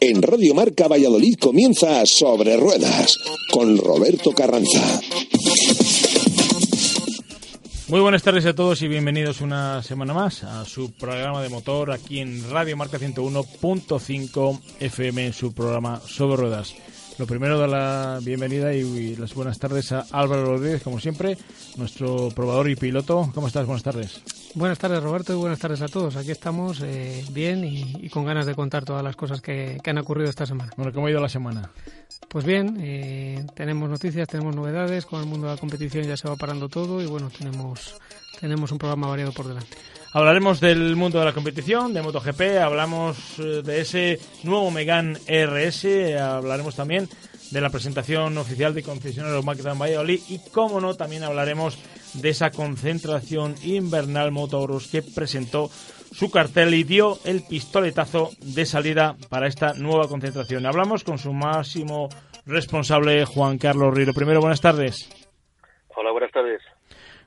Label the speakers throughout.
Speaker 1: En Radio Marca Valladolid comienza Sobre Ruedas con Roberto Carranza.
Speaker 2: Muy buenas tardes a todos y bienvenidos una semana más a su programa de motor aquí en Radio Marca 101.5 FM en su programa Sobre Ruedas. Lo primero, dar la bienvenida y las buenas tardes a Álvaro Rodríguez, como siempre, nuestro probador y piloto. ¿Cómo estás? Buenas tardes.
Speaker 3: Buenas tardes, Roberto, y buenas tardes a todos. Aquí estamos eh, bien y, con ganas de contar todas las cosas que, han ocurrido esta semana.
Speaker 2: Bueno, ¿cómo ha ido la semana?
Speaker 3: Pues bien, eh, tenemos noticias, tenemos novedades, con el mundo de la competición ya se va parando todo y bueno, tenemos, tenemos un programa variado por delante.
Speaker 2: Hablaremos del mundo de la competición, de MotoGP, hablamos eh, de ese nuevo Megan RS, hablaremos también de la presentación oficial de concesionario Magda Valladolid y, como no, también hablaremos de esa concentración invernal Motoros que presentó su cartel y dio el pistoletazo de salida para esta nueva concentración. Hablamos con su máximo responsable, Juan Carlos Riro. Primero, buenas tardes.
Speaker 4: Hola, buenas tardes.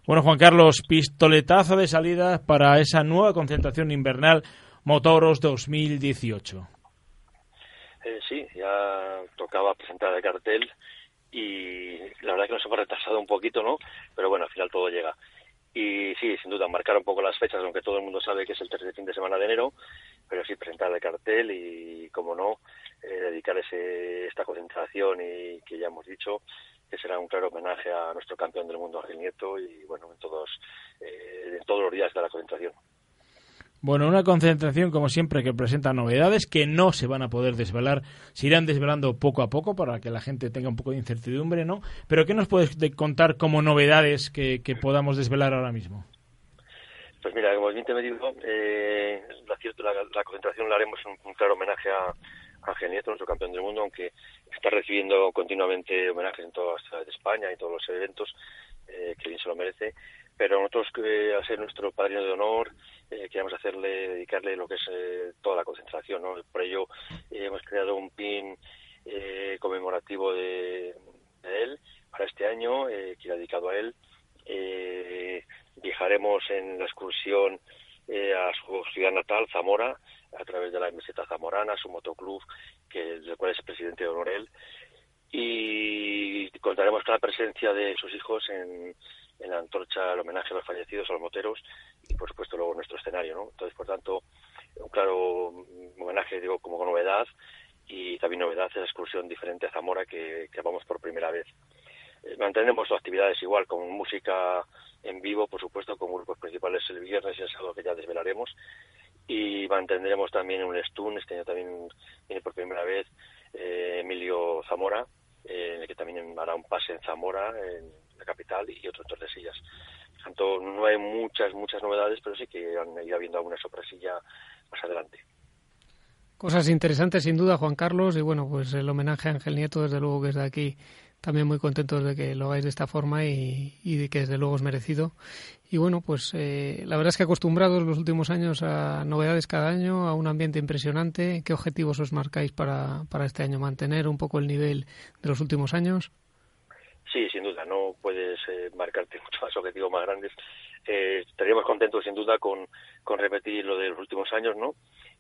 Speaker 2: Bueno, Juan Carlos, pistoletazo de salida para esa nueva concentración invernal Motoros 2018.
Speaker 4: Eh, sí, ya tocaba presentar el cartel y la verdad que nos hemos retrasado un poquito, ¿no? Pero bueno, al final todo llega. Y sí, sin duda, marcar un poco las fechas, aunque todo el mundo sabe que es el tercer fin de semana de enero, pero sí presentar el cartel y, como no, eh, dedicar ese, esta concentración y que ya hemos dicho, que será un claro homenaje a nuestro campeón del mundo, Ángel Nieto, y bueno, en todos, eh, en todos los días de la concentración.
Speaker 2: Bueno, una concentración, como siempre, que presenta novedades que no se van a poder desvelar, se irán desvelando poco a poco para que la gente tenga un poco de incertidumbre, ¿no? Pero ¿qué nos puedes contar como novedades que, podamos desvelar ahora mismo?
Speaker 4: Pues mira, como bien te he dicho, eh, la, la, concentración la haremos un, un claro homenaje a, Ángel Nieto, nuestro campeón del mundo, aunque está recibiendo continuamente homenajes en todas las ciudades de España y todos los eventos, eh, que bien se lo merece. Pero nosotros, eh, al ser nuestro padrino de honor, eh, queremos hacerle, dedicarle lo que es eh, toda la concentración. Por ello, hemos creado un pin conmemorativo de, él para este año, que irá dedicado a él. viajaremos en la excursión a su ciudad natal, Zamora, a través de la meseta zamorana, su motoclub, que, del cual es presidente de honor él. Y contaremos con la presencia de sus hijos en, en la antorcha el homenaje a los fallecidos, a los moteros, y por supuesto luego nuestro escenario, ¿no? Entonces, por tanto, un claro homenaje, digo, como novedad, y también novedad es la excursión diferente a Zamora que, que vamos por primera vez. Eh, mantendremos actividades igual, con música en vivo, por supuesto, con grupos principales el viernes y el sábado que ya desvelaremos, y mantendremos también un stun, este año también viene por primera vez eh, Emilio Zamora, en el que también hará un pase en Zamora, en la capital, y otro en Tordesillas. Tanto, no hay muchas, muchas novedades, pero sí que irá habiendo alguna sorpresilla más adelante.
Speaker 3: Cosas interesantes, sin duda, Juan Carlos, y bueno, pues el homenaje a Ángel Nieto, desde luego que es de aquí también muy contentos de que lo hagáis de esta forma y, de que desde luego es merecido. Y bueno, pues eh, la verdad es que acostumbrados los últimos años a novedades cada año, a un ambiente impresionante. ¿Qué objetivos os marcáis para, para este año? ¿Mantener un poco el nivel de los últimos años?
Speaker 4: Sí, sin duda, no puedes eh, marcarte muchos más objetivos más grandes. Eh, estaríamos contentos sin duda con, con repetir lo de los últimos años, ¿no?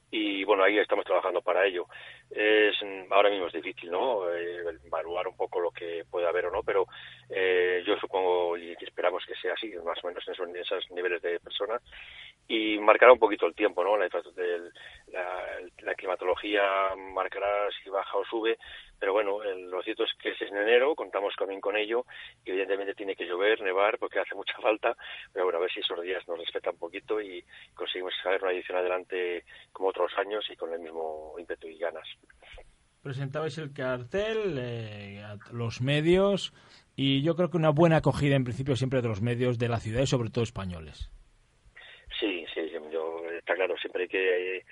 Speaker 4: y bueno ahí estamos trabajando para ello es ahora mismo es difícil no eh, evaluar un poco lo que puede haber o no pero eh, yo supongo y esperamos que sea así más o menos en esos, niveles de personas y marcará un poquito el tiempo no la, la climatología marcará si baja o sube pero bueno, lo cierto es que es en enero, contamos también con ello, y evidentemente tiene que llover, nevar, porque hace mucha falta, pero bueno, a ver si esos días nos respetan un poquito y conseguimos sacar una edición adelante como otros años y con el mismo ímpetu y ganas.
Speaker 2: Presentabais el cartel, eh, los medios, y yo creo que una buena acogida en principio siempre de los medios de la ciudad y sobre todo españoles.
Speaker 4: Sí, sí, yo, está claro, siempre que eh,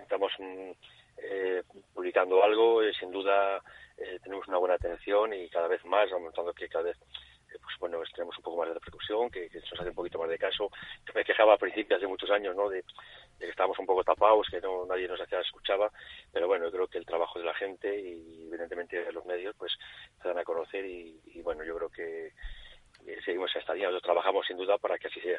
Speaker 4: estamos... Mm, eh, publicando algo, eh, sin duda eh, tenemos una buena atención y cada vez más, aumentando que cada vez pues bueno, tenemos un poco más de repercusión, que, que, nos hace un poquito más de caso. Yo me quejaba a principios hace muchos años, ¿no? De, que estábamos un poco tapados, que no nadie nos hacía escuchaba, pero bueno, creo que el trabajo de la gente y evidentemente de los medios, pues se dan a conocer y, bueno, yo creo que seguimos esta línea, trabajamos sin duda para que así sea.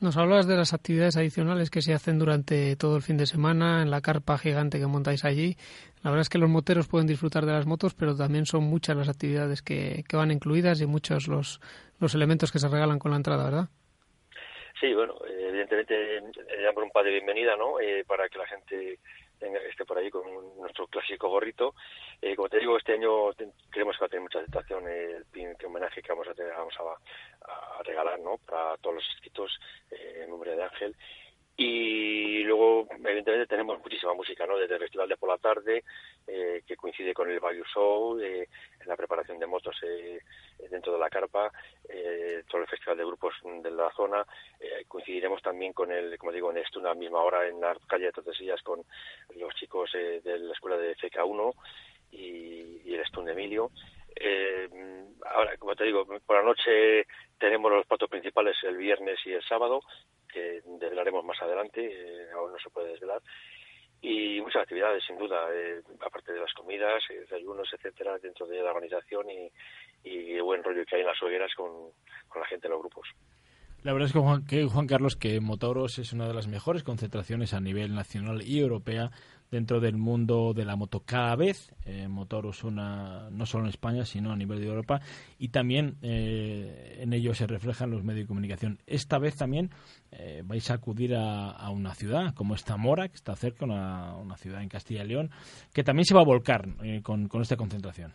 Speaker 3: Nos hablas de las actividades adicionales que se hacen durante todo el fin de semana en la carpa gigante que montáis allí. La verdad es que los moteros pueden disfrutar de las motos, pero también son muchas las actividades que, que van incluidas y muchos los, los elementos que se regalan con la entrada, ¿verdad?
Speaker 4: Sí, bueno, evidentemente damos un par de bienvenida, ¿no? Eh, para que la gente esté por ahí con nuestro clásico gorrito. Eh, como te digo, este año creemos que va a tener mucha aceptación el pin que homenaje que vamos a, tener, vamos a, regalar ¿no? para todos los inscritos eh, en nombre de Ángel. Y luego, evidentemente, tenemos muchísima música, ¿no? Desde el Festival de por la tarde, eh, que coincide con el Value Show, eh, en la preparación de motos eh, dentro de la carpa, eh, todo el Festival de Grupos de la zona. Eh, coincidiremos también con el, como digo, en esto, una misma hora en la calle de Tordesillas con los chicos eh, de la escuela de FK1 y, y el Stun de Emilio. Eh, ahora, como te digo, por la noche tenemos los platos principales el viernes y el sábado, que desvelaremos más adelante, eh, aún no se puede desvelar. Y muchas actividades, sin duda, eh, aparte de las comidas, eh, desayunos, etcétera, dentro de la organización y, y el buen rollo que hay en las hogueras con, con la gente de los grupos.
Speaker 2: La verdad es que Juan, que Juan, Carlos, que Motoros es una de las mejores concentraciones a nivel nacional y europea dentro del mundo de la moto. Cada vez eh, Motoros una, no solo en España, sino a nivel de Europa, y también eh, en ello se reflejan los medios de comunicación. Esta vez también eh, vais a acudir a, a, una ciudad como esta Mora, que está cerca, una, una ciudad en Castilla y León, que también se va a volcar eh, con, con esta concentración.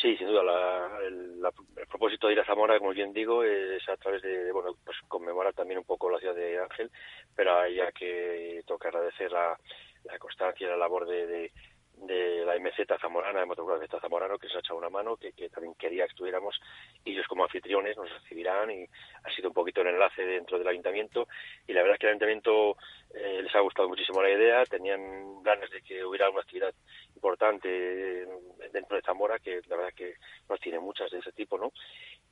Speaker 4: Sí, sin duda. La, el, la, el, propósito de ir a Zamora, como bien digo, es a través de, bueno, pues conmemorar también un poco la ciudad de Ángel, pero ya que toca agradecer la, la constancia y la labor de, de, la MZ Zamorana, de Motocross de Zamorano, que se ha echado una mano, que, que, también quería que estuviéramos. Ellos como anfitriones nos recibirán y ha sido un poquito el enlace dentro del ayuntamiento. Y la verdad es que el ayuntamiento eh, les ha gustado muchísimo la idea, tenían ganas de que hubiera una actividad importante dentro de Zamora, que la verdad que no tiene muchas de ese tipo, ¿no?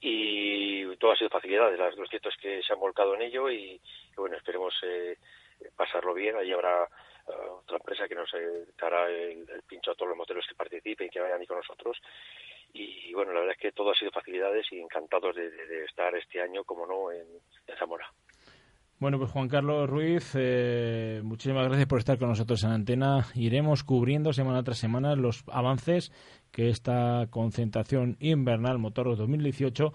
Speaker 4: Y todo ha sido facilidades, lo cierto es que se han volcado en ello y, bueno, esperemos eh, pasarlo bien, ahí habrá uh, otra empresa que nos eh, dará el, pincho a todos los moteros que participen que vayan ahí con nosotros. Y, bueno, la verdad es que todo ha sido facilidades y encantados de, estar este año, como no, en Zamora.
Speaker 2: Bueno, pues Juan Carlos Ruiz, eh, muchísimas gracias por estar con nosotros en Antena. Iremos cubriendo semana tras semana los avances que esta concentración invernal Motoros 2018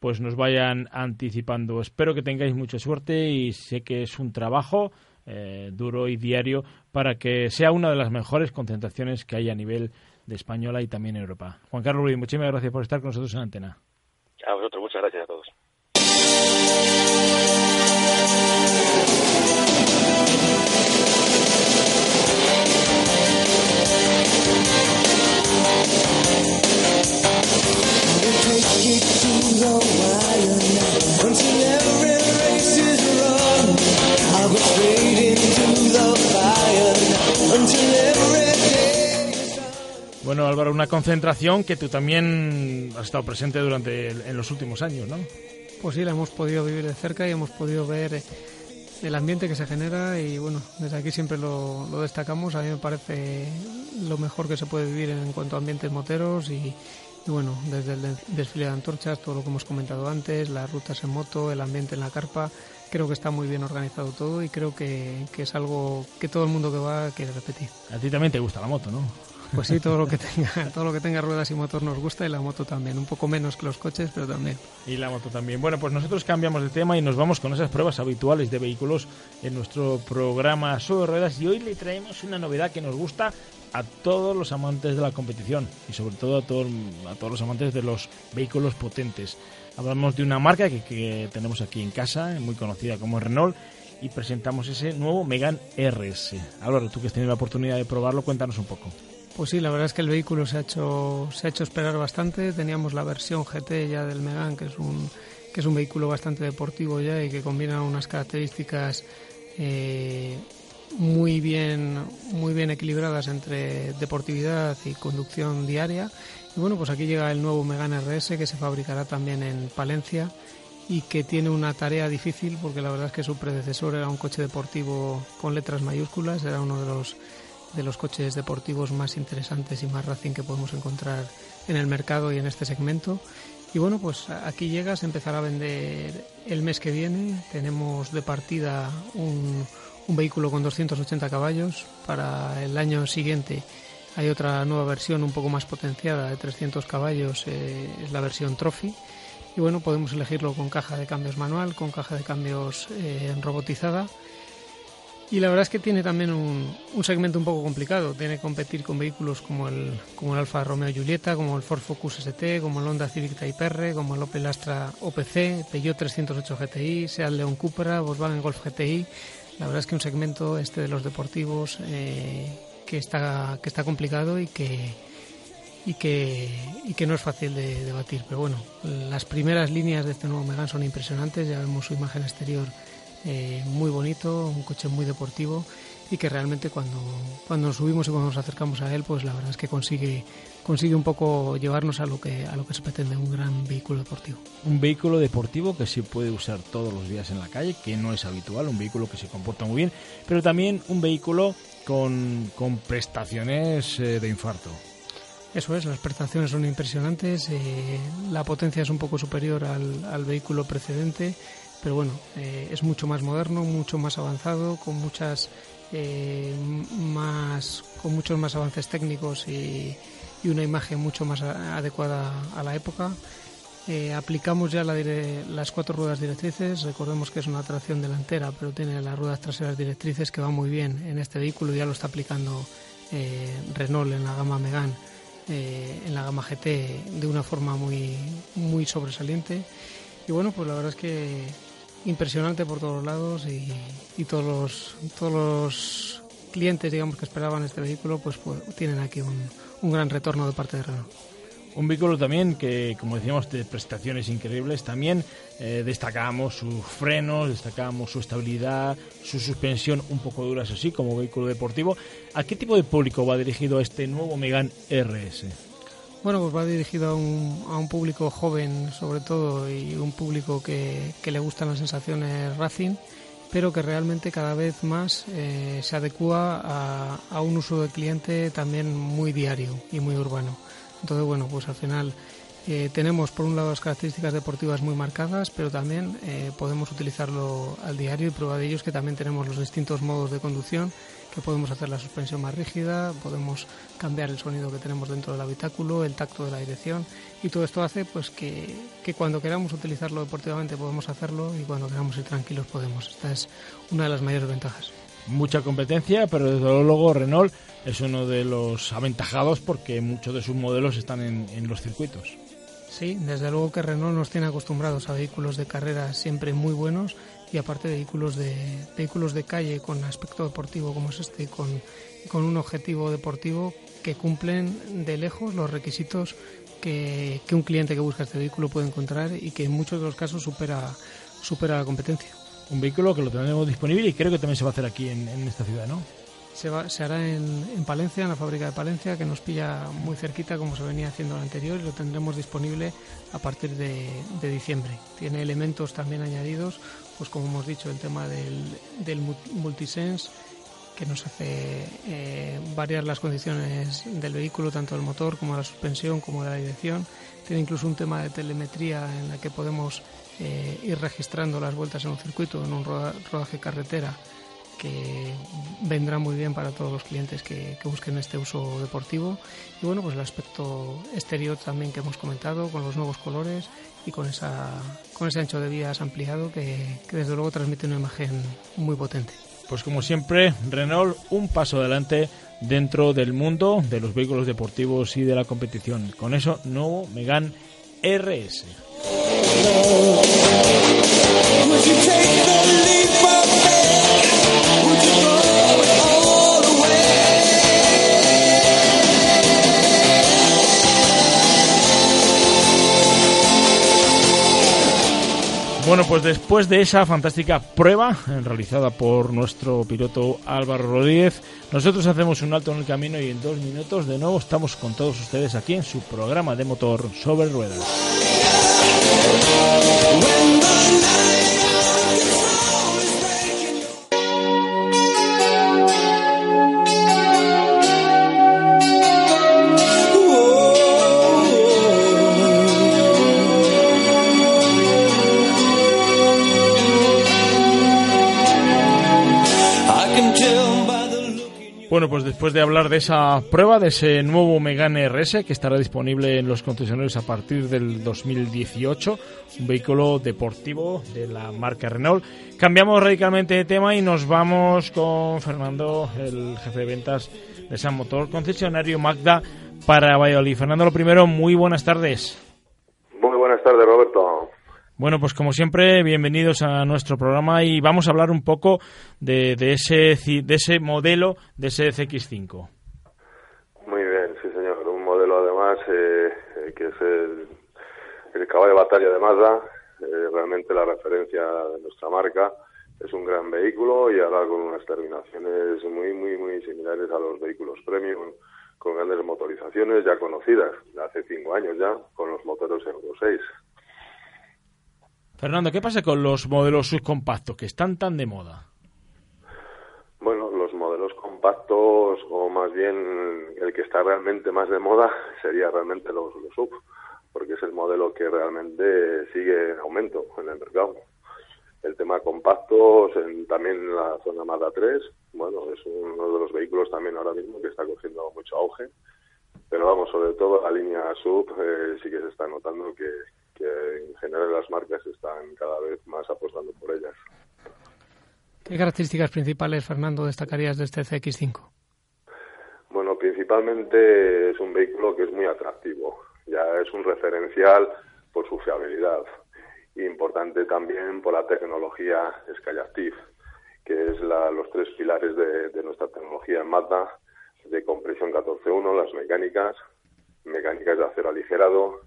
Speaker 2: pues nos vayan anticipando. Espero que tengáis mucha suerte y sé que es un trabajo eh, duro y diario para que sea una de las mejores concentraciones que hay a nivel de española y también en Europa. Juan Carlos Ruiz, muchísimas gracias por estar con nosotros en Antena.
Speaker 4: A vosotros, muchas gracias a todos.
Speaker 2: Bueno, Álvaro, una concentración que tú también has estado presente durante el, en los últimos años, ¿no?
Speaker 3: Pues sí, la hemos podido vivir de cerca y hemos podido ver el ambiente que se genera y bueno, desde aquí siempre lo, lo destacamos. A mí me parece lo mejor que se puede vivir en cuanto a ambientes moteros y bueno, desde el desfile de antorchas, todo lo que hemos comentado antes, las rutas en moto, el ambiente en la carpa, creo que está muy bien organizado todo y creo que, que es algo que todo el mundo que va quiere repetir.
Speaker 2: A ti también te gusta la moto, ¿no?
Speaker 3: Pues sí, todo lo que tenga, todo lo que tenga ruedas y motor nos gusta y la moto también, un poco menos que los coches, pero también.
Speaker 2: Y la moto también. Bueno, pues nosotros cambiamos de tema y nos vamos con esas pruebas habituales de vehículos en nuestro programa sobre ruedas y hoy le traemos una novedad que nos gusta a todos los amantes de la competición y sobre todo a, todo, a todos los amantes de los vehículos potentes. Hablamos de una marca que, que tenemos aquí en casa, muy conocida como Renault, y presentamos ese nuevo Megan RS. Álvaro, tú que has tenido la oportunidad de probarlo, cuéntanos un poco.
Speaker 3: Pues sí, la verdad es que el vehículo se ha hecho, se ha hecho esperar bastante. Teníamos la versión GT ya del Megan, que es un, que es un vehículo bastante deportivo ya y que combina unas características eh, muy bien, muy bien equilibradas entre deportividad y conducción diaria. Y bueno, pues aquí llega el nuevo Megane RS que se fabricará también en Palencia y que tiene una tarea difícil porque la verdad es que su predecesor era un coche deportivo con letras mayúsculas, era uno de los de los coches deportivos más interesantes y más racing que podemos encontrar en el mercado y en este segmento. Y bueno, pues aquí llega, se empezará a vender el mes que viene. Tenemos de partida un, un vehículo con 280 caballos. Para el año siguiente hay otra nueva versión un poco más potenciada de 300 caballos, eh, es la versión Trophy. Y bueno, podemos elegirlo con caja de cambios manual, con caja de cambios eh, robotizada y la verdad es que tiene también un, segmento un poco complicado. Tiene que competir con vehículos como el, como el Alfa Romeo Giulietta, como el Ford Focus ST, como el Honda Civic Type R, como el Opel Astra OPC, Peugeot 308 GTI, Seat León Cupra, Volkswagen Golf GTI. La verdad es que un segmento este de los deportivos eh, que está que está complicado y que y que, y que no es fácil de debatir. Pero bueno, las primeras líneas de este nuevo Megane son impresionantes. Ya vemos su imagen exterior eh, muy bonito, un coche muy deportivo y que realmente cuando, cuando nos subimos y cuando nos acercamos a él, pues la verdad es que consigue, consigue un poco llevarnos a lo que a lo que se pretende, un gran vehículo deportivo.
Speaker 2: Un vehículo deportivo que se puede usar todos los días en la calle, que no es habitual, un vehículo que se comporta muy bien, pero también un vehículo con, con prestaciones eh, de infarto.
Speaker 3: Eso es, las prestaciones son impresionantes, eh, la potencia es un poco superior al, al vehículo precedente pero bueno, eh, es mucho más moderno, mucho más avanzado, con muchas eh, más, con muchos más avances técnicos y, una imagen mucho más adecuada a la época. Eh, aplicamos ya las cuatro ruedas directrices. Recordemos que es una tracción delantera, pero tiene las ruedas traseras directrices que va muy bien en este vehículo. Ya lo está aplicando Renault en la gama Megane, en la gama GT, de una forma muy, muy sobresaliente. Y bueno, pues la verdad es que impresionante por todos lados y, todos los todos los clientes digamos que esperaban este vehículo pues, pues tienen aquí un, gran retorno de parte de Renault.
Speaker 2: Un vehículo también que, como decíamos, de prestaciones increíbles. También eh, destacamos sus frenos, destacamos su estabilidad, su suspensión un poco dura, eso sí, como vehículo deportivo. ¿A qué tipo de público va dirigido este nuevo Megane RS?
Speaker 3: Bueno, pues va dirigido a un, a un público joven sobre todo y un público que, que, le gustan las sensaciones racing, pero que realmente cada vez más eh, se adecua a, a, un uso de cliente también muy diario y muy urbano. Entonces, bueno, pues al final eh, tenemos por un lado las características deportivas muy marcadas, pero también eh, podemos utilizarlo al diario y prueba de ello es que también tenemos los distintos modos de conducción que podemos hacer la suspensión más rígida, podemos cambiar el sonido que tenemos dentro del habitáculo, el tacto de la dirección y todo esto hace pues que, que cuando queramos utilizarlo deportivamente podemos hacerlo y cuando queramos ir tranquilos podemos. Esta es una de las mayores ventajas
Speaker 2: mucha competencia, pero desde luego Renault es uno de los aventajados porque muchos de sus modelos están en, en, los circuitos.
Speaker 3: Sí, desde luego que Renault nos tiene acostumbrados a vehículos de carrera siempre muy buenos y aparte vehículos de vehículos de calle con aspecto deportivo como es este con, con un objetivo deportivo que cumplen de lejos los requisitos que, que, un cliente que busca este vehículo puede encontrar y que en muchos de los casos supera supera la competencia.
Speaker 2: Un vehículo que lo tenemos disponible y creo que también se va a hacer aquí en, en esta ciudad, ¿no?
Speaker 3: Se, va, se hará en, en, Palencia, en la fábrica de Palencia, que nos pilla muy cerquita como se venía haciendo el anterior y lo tendremos disponible a partir de, de diciembre. Tiene elementos también añadidos pues como hemos dicho, el tema del, del multisense que nos hace eh, variar las condiciones del vehículo, tanto del motor como de la suspensión, como de la dirección. Tiene incluso un tema de telemetría en la que podemos eh, ir registrando las vueltas en un circuito, en un rodaje carretera, que vendrá muy bien para todos los clientes que, que, busquen este uso deportivo. Y bueno, pues el aspecto exterior también que hemos comentado, con los nuevos colores y con, esa, con ese ancho de vías ampliado que, que desde luego transmite una imagen muy potente.
Speaker 2: Pues como siempre, Renault un paso adelante dentro del mundo de los vehículos deportivos y de la competición. Con eso, nuevo Megan RS. Bueno, pues después de esa fantástica prueba eh, realizada por nuestro piloto Álvaro Rodríguez, nosotros hacemos un alto en el camino y en dos minutos de nuevo estamos con todos ustedes aquí en su programa de motor sobre ruedas. De hablar de esa prueba, de ese nuevo Megane RS que estará disponible en los concesionarios a partir del 2018, un vehículo deportivo de la marca Renault, cambiamos radicalmente de tema y nos vamos con Fernando, el jefe de ventas de San Motor, concesionario Magda para Valladolid. Fernando, lo primero, muy buenas tardes.
Speaker 5: Muy buenas tardes, Roberto.
Speaker 2: Bueno, pues como siempre, bienvenidos a nuestro programa y vamos a hablar un poco de, de ese, de ese modelo de ese CX5.
Speaker 5: Muy bien, sí señor. Un modelo además eh, eh, que es el, caballo de batalla de Mazda, eh, realmente la referencia de nuestra marca. Es un gran vehículo y ahora con unas terminaciones muy, muy, muy similares a los vehículos premium, con grandes motorizaciones ya conocidas de hace cinco años ya, con los motores Euro 6.
Speaker 2: Fernando, ¿qué pasa con los modelos subcompactos que están tan de moda?
Speaker 5: Bueno, los modelos compactos, o más bien el que está realmente más de moda, sería realmente los, sub, porque es el modelo que realmente sigue en aumento en el mercado. El tema compactos, en, también en la zona Mazda 3, bueno, es uno de los vehículos también ahora mismo que está cogiendo mucho auge. Pero vamos, sobre todo la línea sub eh, sí que se está notando que, que en general las marcas están cada vez más apostando por ellas.
Speaker 3: ¿Qué características principales, Fernando, destacarías de este CX5?
Speaker 5: Bueno, principalmente es un vehículo que es muy atractivo. Ya es un referencial por su fiabilidad. Importante también por la tecnología Skyactiv, que es la, los tres pilares de, de nuestra tecnología en Mazda, de compresión 14.1, las mecánicas, mecánicas de acero aligerado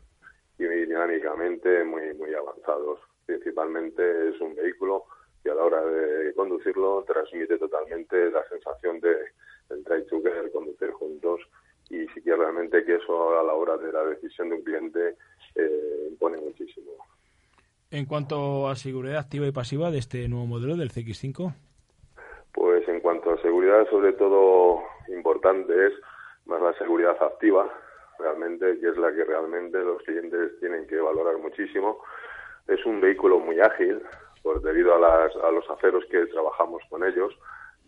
Speaker 5: y dinámicamente muy, muy avanzados. Principalmente es un vehículo que a la hora de conducirlo transmite totalmente la sensación de del drive together, conducir juntos y sí que realmente que eso a la hora de la decisión de un cliente eh, impone muchísimo.
Speaker 2: En cuanto a seguridad activa y pasiva de este nuevo modelo del CX5.
Speaker 5: Pues en cuanto a seguridad, sobre todo importante es más la seguridad activa, realmente, que es la que realmente los clientes tienen que valorar muchísimo. Es un vehículo muy ágil, pues debido a, las, a los aceros que trabajamos con ellos,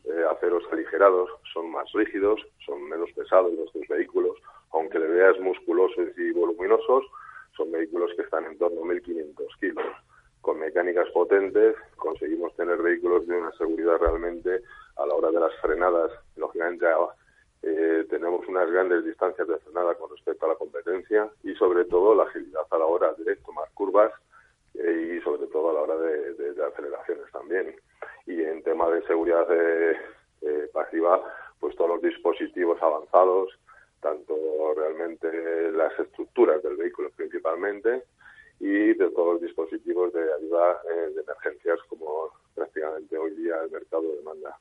Speaker 5: eh, aceros aligerados, son más rígidos, son menos pesados nuestros vehículos, aunque le veas musculosos y voluminosos, son vehículos que están en torno a 1.500 kilos. Con mecánicas potentes conseguimos tener vehículos de una seguridad realmente a la hora de las frenadas, lógicamente eh, tenemos unas grandes distancias de frenada con respecto a la competencia y sobre todo la agilidad a la hora de tomar curvas eh, y sobre todo a la hora de, aceleraciones también. Y en tema de seguridad eh, eh, pasiva, pues todos los dispositivos avanzados, tanto realmente las estructuras del vehículo principalmente y de todos los dispositivos de ayuda eh, de emergencias como prácticamente hoy día el mercado demanda.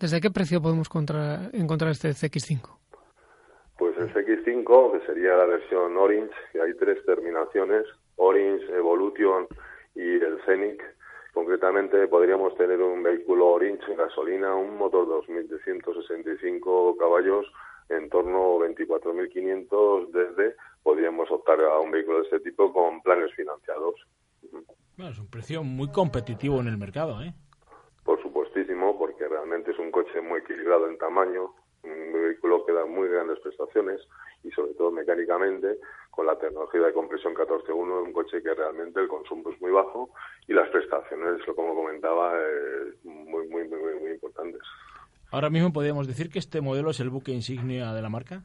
Speaker 3: ¿Desde qué precio podemos contra, encontrar este CX5?
Speaker 5: Pues el CX5, que sería la versión Orange, que hay tres terminaciones, Orange, Evolution y el Scenic. Concretamente podríamos tener un vehículo Orange en gasolina, un motor 2000 de 165 caballos, en torno a 24.500 desde, podríamos optar a un vehículo de este tipo con planes financiados.
Speaker 2: Bueno, es un precio muy competitivo en el mercado, ¿eh?
Speaker 5: Realmente es un coche muy equilibrado en tamaño, un vehículo que da muy grandes prestaciones y sobre todo mecánicamente con la tecnología de compresión 14.1 un coche que realmente el consumo es muy bajo y las prestaciones, como comentaba, eh, muy, muy, muy, muy importantes.
Speaker 2: Ahora mismo podríamos decir que este modelo es el buque insignia de la marca.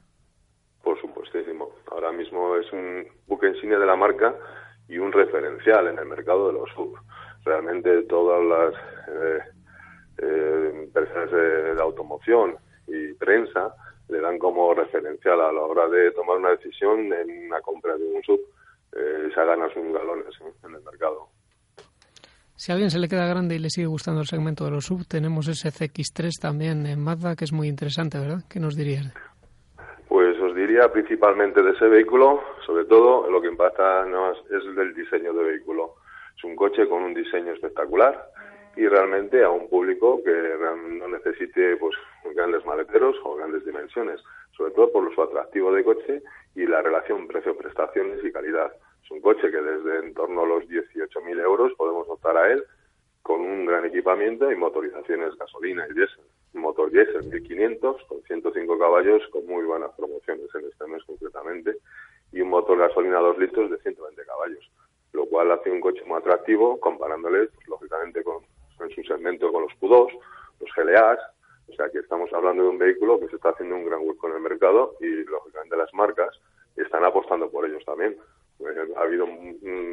Speaker 5: Por supuestísimo. Ahora mismo es un buque insignia de la marca y un referencial en el mercado de los sub. Realmente todas las eh, eh, empresas de, de automoción y prensa le dan como referencial a la hora de tomar una decisión en una compra de un sub. Eh, se sus galones en el mercado.
Speaker 3: Si a alguien se le queda grande y le sigue gustando el segmento de los sub, tenemos ese CX3 también en Mazda, que es muy interesante, ¿verdad? ¿Qué nos dirías?
Speaker 5: Pues os diría principalmente de ese vehículo, sobre todo lo que impacta más es del diseño de vehículo. Es un coche con un diseño espectacular y realmente a un público que no necesite pues grandes maleteros o grandes dimensiones, sobre todo por su atractivo de coche y la relación precio-prestaciones y calidad. Es un coche que desde en torno a los 18.000 euros podemos optar a él con un gran equipamiento y motorizaciones gasolina y diésel. motor diésel 1500 con 105 caballos con muy buenas promociones en este mes concretamente y un motor gasolina 2 litros de 120 caballos, lo cual hace un coche muy atractivo comparándole, pues, lógicamente, con, en su segmento con los Q2, los GLAs, o sea que estamos hablando de un vehículo que se está haciendo un gran hueco en el mercado y, lógicamente, las marcas están apostando por ellos también. Pues, ha habido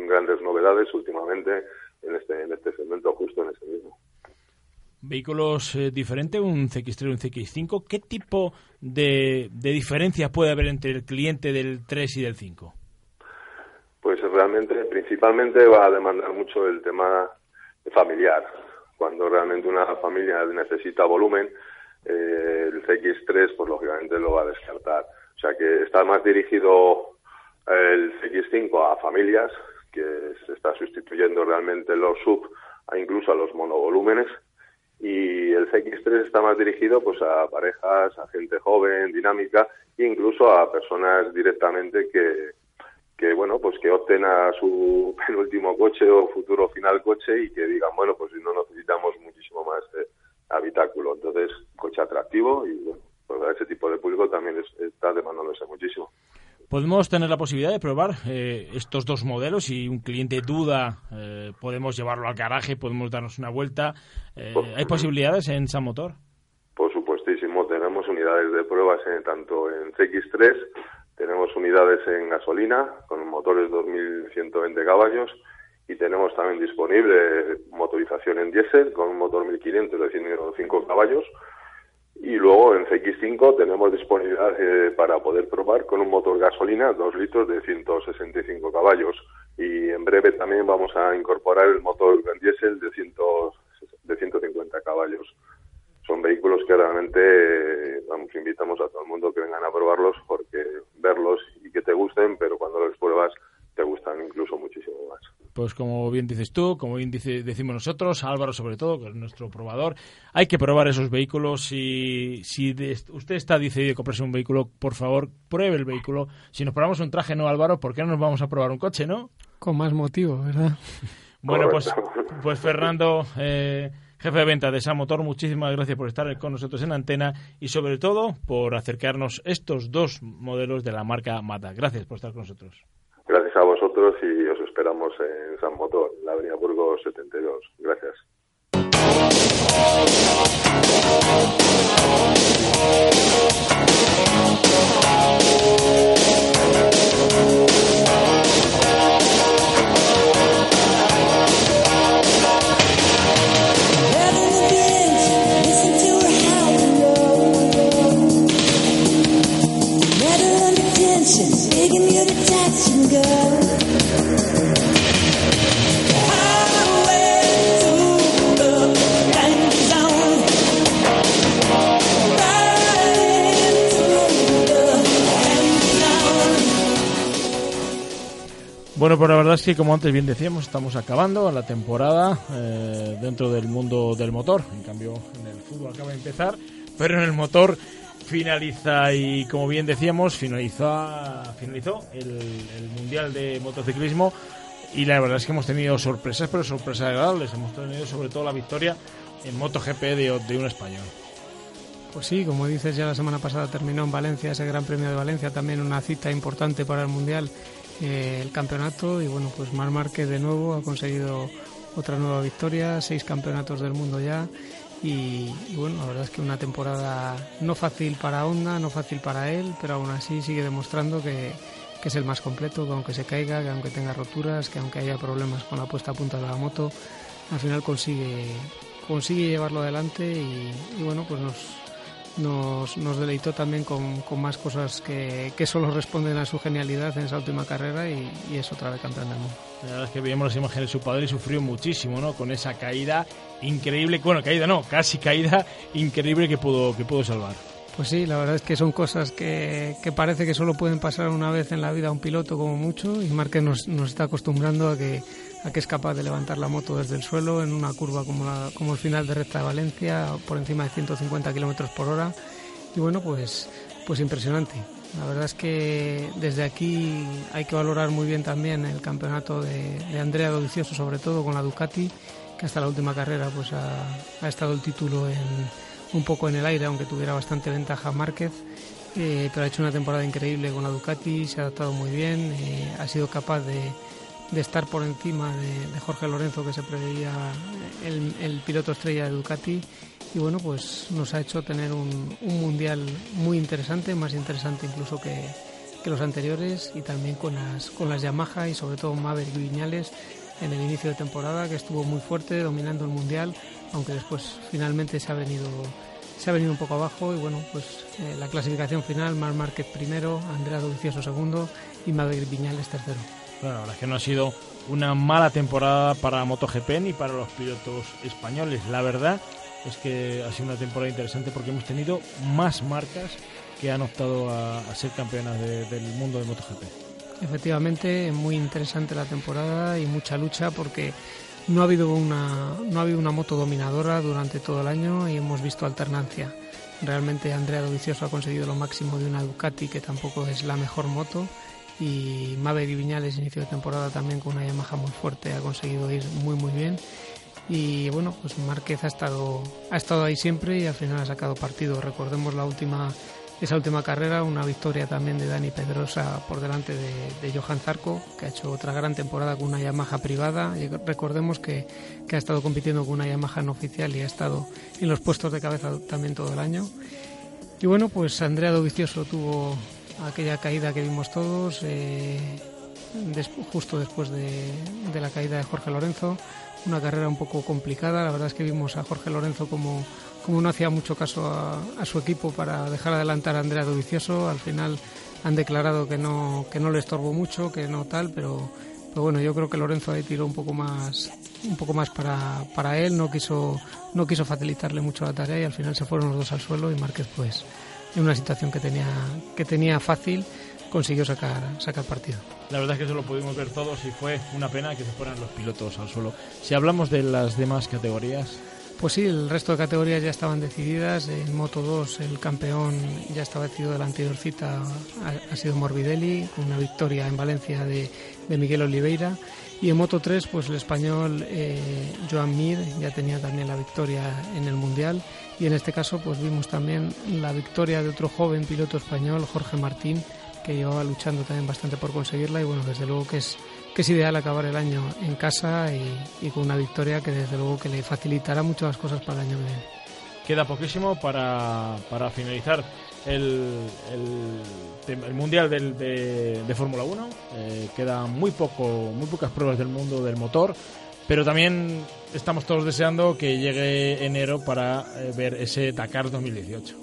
Speaker 5: grandes novedades últimamente en este, en este segmento, justo en ese mismo.
Speaker 2: Vehículos eh, diferentes, un CX3 y un CX5. ¿Qué tipo de, de diferencia puede haber entre el cliente del 3 y del 5?
Speaker 5: Pues realmente, principalmente va a demandar mucho el tema familiar. Cuando realmente una familia necesita volumen, eh, el CX3, pues lógicamente lo va a descartar. O sea que está más dirigido el CX5 a familias, que se está sustituyendo realmente los sub a incluso a los monovolúmenes y el CX3 está más dirigido pues a parejas, a gente joven, dinámica e incluso a personas directamente que, que bueno pues que opten a su penúltimo coche o futuro final coche y que digan bueno pues no necesitamos muchísimo más eh, habitáculo entonces coche atractivo y bueno pues a ese tipo de público también está demandándose muchísimo
Speaker 2: podemos tener la posibilidad de probar eh, estos dos modelos. Si un cliente duda, eh, podemos llevarlo al garaje, podemos darnos una vuelta. Eh, ¿Hay posibilidades en San Motor?
Speaker 5: Por supuestísimo, tenemos unidades de pruebas en, tanto en CX3, tenemos unidades en gasolina con motores 2120 caballos y tenemos también disponible motorización en diésel con un motor 1500 de 105 caballos y luego en CX5 tenemos disponibilidad eh, para poder probar con un motor gasolina 2 litros de 165 caballos. Y en breve también vamos a incorporar el motor diésel de, de 150 caballos. Son vehículos que realmente vamos, invitamos a todo el mundo que vengan a probarlos porque verlos y que te gusten, pero cuando los pruebas te gustan incluso muchísimo más
Speaker 2: pues como bien dices tú, como bien dice, decimos nosotros, Álvaro sobre todo, que es nuestro probador, hay que probar esos vehículos y si usted está decidido a comprarse un vehículo, por favor, pruebe el vehículo. Si nos probamos un traje, no Álvaro, ¿por qué no nos vamos a probar un coche, no?
Speaker 3: Con más motivo, ¿verdad?
Speaker 2: bueno, pues, pues Fernando... Eh, jefe de venta de San Motor, muchísimas gracias por estar con nosotros en antena y sobre todo por acercarnos estos dos modelos de la marca Mata. Gracias por estar con nosotros.
Speaker 5: Gracias a vosotros y os esperamos en San Motor, la Avenida Burgos 72. Gracias.
Speaker 2: Bueno, pues la verdad es que como antes bien decíamos, estamos acabando la temporada eh, dentro del mundo del motor. En cambio, en el fútbol acaba de empezar, pero en el motor finaliza y como bien decíamos, finalizó, finalizó el, Mundial de Motociclismo y la verdad es que hemos tenido sorpresas, pero sorpresas agradables. Hemos tenido sobre todo la victoria en MotoGP de un español.
Speaker 3: Pues sí, como dices, ya la semana pasada terminó en Valencia ese Gran Premio de Valencia, también una cita importante para el Mundial eh, el campeonato y bueno, pues Mar Márquez de nuevo ha conseguido otra nueva victoria, seis campeonatos del mundo ya y, bueno, la verdad es que una temporada no fácil para Honda, no fácil para él, pero aún así sigue demostrando que, es el más completo, que aunque se caiga, que aunque tenga roturas, que aunque haya problemas con la puesta a punta de la moto, al final consigue consigue llevarlo adelante y bueno, pues nos, nos, nos deleitó también con, con más cosas que, que, solo responden a su genialidad en esa última carrera y, y es otra vez campeón del mundo.
Speaker 2: La verdad es que veíamos las imágenes de su padre y sufrió muchísimo, ¿no? Con esa caída increíble, bueno, caída no, casi caída increíble que pudo, que pudo salvar.
Speaker 3: Pues sí, la verdad es que son cosas que, que, parece que solo pueden pasar una vez en la vida a un piloto como mucho y Márquez nos, nos está acostumbrando a que a que es capaz de levantar la moto desde el suelo en una curva como, la, como el final de recta de Valencia, por encima de 150 kilómetros por hora. Y bueno, pues, pues impresionante. La verdad es que desde aquí hay que valorar muy bien también el campeonato de, de Andrea Dovizioso, sobre todo con la Ducati, que hasta la última carrera pues ha, ha estado el título en un poco en el aire, aunque tuviera bastante ventaja Márquez. Eh, pero ha hecho una temporada increíble con la Ducati, se ha adaptado muy bien, eh, ha sido capaz de, de estar por encima de, Jorge Lorenzo, que se preveía el, piloto estrella de Ducati. Y bueno, pues nos ha hecho tener un, mundial muy interesante, más interesante incluso que, los anteriores, y también con las, con las Yamaha y sobre todo Maverick Viñales en el inicio de temporada, que estuvo muy fuerte, dominando el mundial, aunque después finalmente se ha venido se ha venido un poco abajo y bueno, pues eh, la clasificación final, Mar Márquez primero, Andrea Dovizioso segundo y Maverick Viñales tercero.
Speaker 2: Bueno, la verdad es que no ha sido una mala temporada para MotoGP ni para los pilotos españoles. La verdad es que ha sido una temporada interesante porque hemos tenido más marcas que han optado a, ser campeonas del mundo de MotoGP.
Speaker 3: Efectivamente, muy interesante la temporada y mucha lucha porque no ha habido una no ha habido una moto dominadora durante todo el año y hemos visto alternancia. Realmente Andrea Dovizioso ha conseguido lo máximo de una Ducati que tampoco es la mejor moto y Maverick Viñales inicio de temporada también con una Yamaha muy fuerte ha conseguido ir muy muy bien. Y bueno pues Márquez ha estado ha estado ahí siempre y al final ha sacado partido. Recordemos la última esa última carrera una victoria también de Dani Pedrosa por delante de, Johan Zarco que ha hecho otra gran temporada con una Yamaha privada. Y recordemos que, que ha estado compitiendo con una Yamaha no oficial y ha estado en los puestos de cabeza también todo el año. Y bueno pues Andrea Dovicioso tuvo aquella caída que vimos todos, eh, justo después de, la caída de Jorge Lorenzo. Una carrera un poco complicada, la verdad es que vimos a Jorge Lorenzo como, como no hacía mucho caso a, su equipo para dejar adelantar a Andrea Dovicioso. Al final han declarado que no, que no le estorbó mucho, que no tal, pero, pero bueno, yo creo que Lorenzo ahí tiró un poco más, un poco más para, para él, no quiso, no quiso facilitarle mucho la tarea y al final se fueron los dos al suelo y Márquez pues en una situación que tenía, que tenía fácil, consiguió sacar, sacar partido.
Speaker 2: La verdad es que eso lo pudimos ver todos y fue una pena que se fueran los pilotos al suelo. Si hablamos de las demás categorías.
Speaker 3: Pues sí, el resto de categorías ya estaban decididas. En Moto 2 el campeón ya estaba decidido de la anterior cita, ha, sido Morbidelli, con una victoria en Valencia de, Miguel Oliveira. Y en Moto 3, pues el español eh, Joan Mir ya tenía también la victoria en el Mundial. Y en este caso, pues vimos también la victoria de otro joven piloto español, Jorge Martín, que llevaba luchando también bastante por conseguirla. Y bueno, desde luego que es, que es ideal acabar el año en casa y, con una victoria que desde luego que le facilitará mucho las cosas para el año que viene.
Speaker 2: Queda poquísimo para, para finalizar el, el, Mundial de, de Fórmula 1. Eh, quedan muy, poco, muy pocas pruebas del mundo del motor, pero también estamos todos deseando que llegue enero para eh, ver ese Dakar 2018.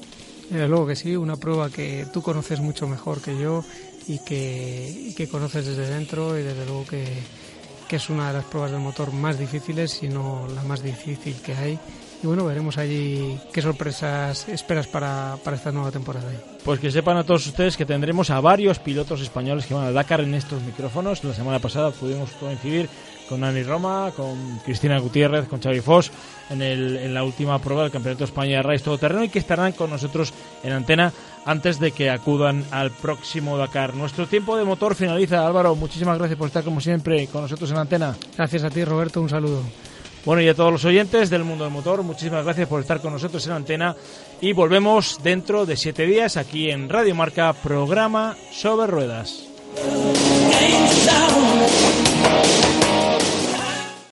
Speaker 3: Desde luego que sí, una prueba que tú conoces mucho mejor que yo y que, que conoces desde dentro y desde luego que, que es una de las pruebas del motor más difíciles, si no la más difícil que hay y bueno, veremos allí qué sorpresas esperas para, para esta nueva temporada.
Speaker 2: Pues que sepan a todos ustedes que tendremos a varios pilotos españoles que van a Dakar en estos micrófonos. La semana pasada pudimos coincidir con Dani Roma, con Cristina Gutiérrez, con Xavi Foss en, el, en la última prueba del Campeonato de España de Rallys Todoterreno y que estarán con nosotros en antena antes de que acudan al próximo Dakar. Nuestro tiempo de motor finaliza. Álvaro, muchísimas gracias por estar como siempre con nosotros en antena.
Speaker 3: Gracias a ti, Roberto. Un saludo.
Speaker 2: Bueno, y a todos los oyentes del mundo del motor, muchísimas gracias por estar con nosotros en antena y volvemos dentro de siete días aquí en Radio Marca, programa sobre ruedas.